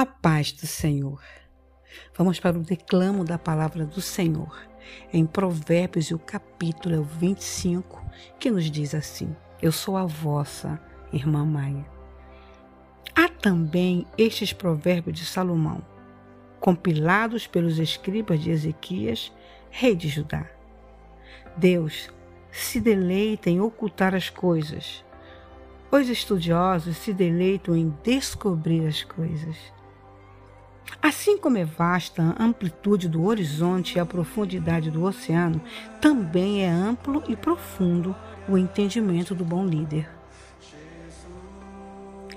A paz do Senhor. Vamos para o declamo da palavra do Senhor. Em Provérbios, o capítulo 25, que nos diz assim: Eu sou a vossa irmã Maia. Há também estes provérbios de Salomão, compilados pelos escribas de Ezequias, rei de Judá. Deus se deleita em ocultar as coisas. Os estudiosos se deleitam em descobrir as coisas. Assim como é vasta a amplitude do horizonte e a profundidade do oceano, também é amplo e profundo o entendimento do bom líder.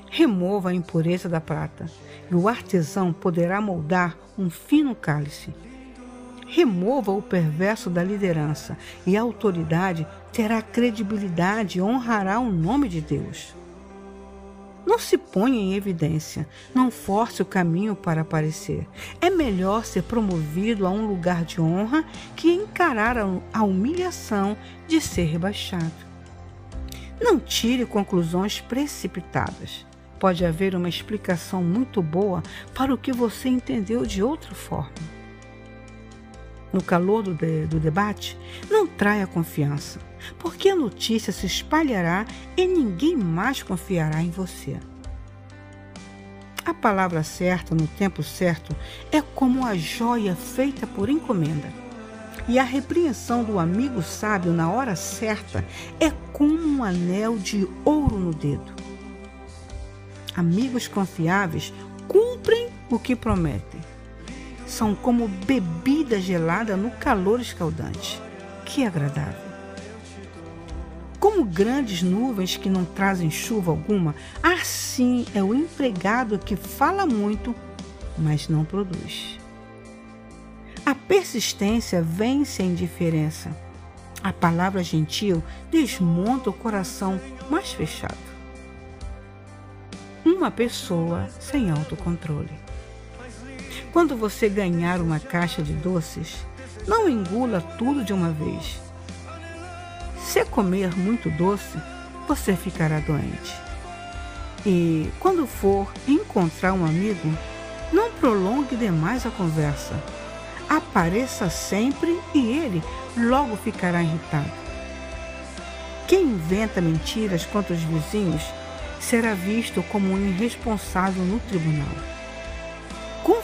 Remova a impureza da prata, e o artesão poderá moldar um fino cálice. Remova o perverso da liderança, e a autoridade terá credibilidade e honrará o nome de Deus. Não se ponha em evidência, não force o caminho para aparecer. É melhor ser promovido a um lugar de honra que encarar a humilhação de ser rebaixado. Não tire conclusões precipitadas. Pode haver uma explicação muito boa para o que você entendeu de outra forma. No calor do, de, do debate, não traia confiança porque a notícia se espalhará e ninguém mais confiará em você. A palavra certa no tempo certo é como a joia feita por encomenda. E a repreensão do amigo sábio na hora certa é como um anel de ouro no dedo. Amigos confiáveis cumprem o que prometem. São como bebida gelada no calor escaldante. Que agradável! Como grandes nuvens que não trazem chuva alguma, assim é o empregado que fala muito, mas não produz. A persistência vence a indiferença. A palavra gentil desmonta o coração mais fechado. Uma pessoa sem autocontrole. Quando você ganhar uma caixa de doces, não engula tudo de uma vez se comer muito doce, você ficará doente. E quando for encontrar um amigo, não prolongue demais a conversa. Apareça sempre e ele logo ficará irritado. Quem inventa mentiras contra os vizinhos será visto como um irresponsável no tribunal.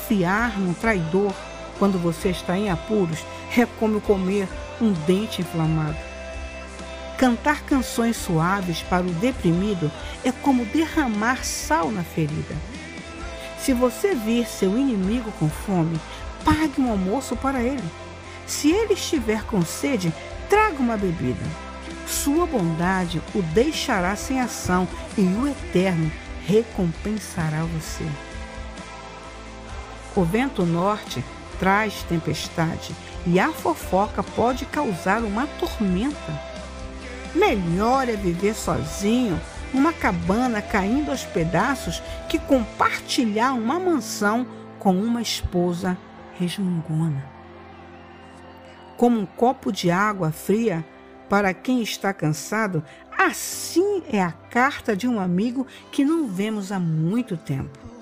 Confiar num traidor quando você está em apuros é como comer um dente inflamado. Cantar canções suaves para o deprimido é como derramar sal na ferida. Se você vir seu inimigo com fome, pague um almoço para ele. Se ele estiver com sede, traga uma bebida. Sua bondade o deixará sem ação e o Eterno recompensará você. O vento norte traz tempestade e a fofoca pode causar uma tormenta. Melhor é viver sozinho, numa cabana caindo aos pedaços, que compartilhar uma mansão com uma esposa resmungona. Como um copo de água fria para quem está cansado, assim é a carta de um amigo que não vemos há muito tempo.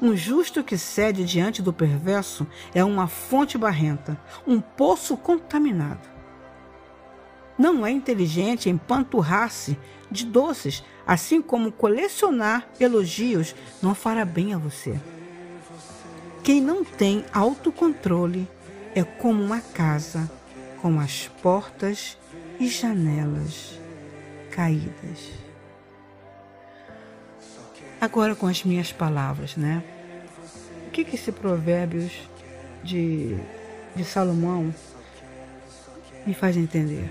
Um justo que cede diante do perverso é uma fonte barrenta, um poço contaminado. Não é inteligente empanturrar-se de doces, assim como colecionar elogios não fará bem a você. Quem não tem autocontrole é como uma casa com as portas e janelas caídas. Agora com as minhas palavras, né? O que, que esse provérbios de, de Salomão me faz entender?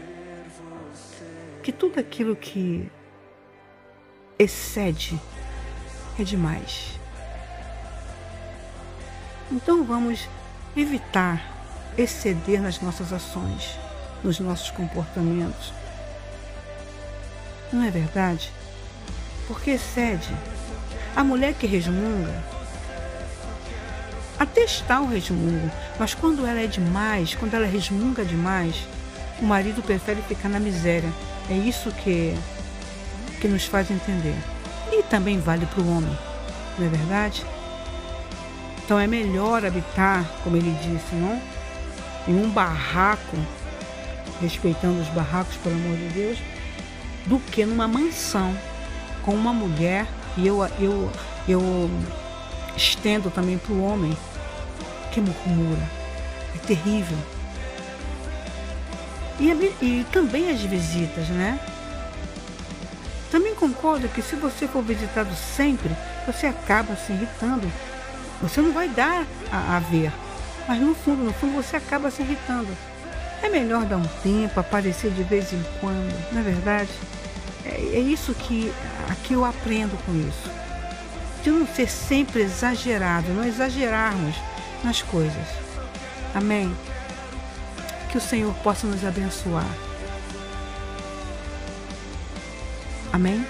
que tudo aquilo que excede é demais. Então vamos evitar exceder nas nossas ações, nos nossos comportamentos. Não é verdade? Porque excede. A mulher que resmunga, até está o resmungo, mas quando ela é demais, quando ela resmunga demais, o marido prefere ficar na miséria é isso que, que nos faz entender. E também vale para o homem. não é verdade? Então é melhor habitar, como ele disse, não? Em um barraco, respeitando os barracos, pelo amor de Deus, do que numa mansão com uma mulher. E eu, eu, eu estendo também para o homem que murmura. É terrível. E, e também as visitas, né? Também concordo que se você for visitado sempre, você acaba se irritando. Você não vai dar a, a ver. Mas no fundo, no fundo, você acaba se irritando. É melhor dar um tempo, aparecer de vez em quando, não é verdade? É, é isso que aqui eu aprendo com isso. De não ser sempre exagerado, não exagerarmos nas coisas. Amém? Que o Senhor possa nos abençoar. Amém?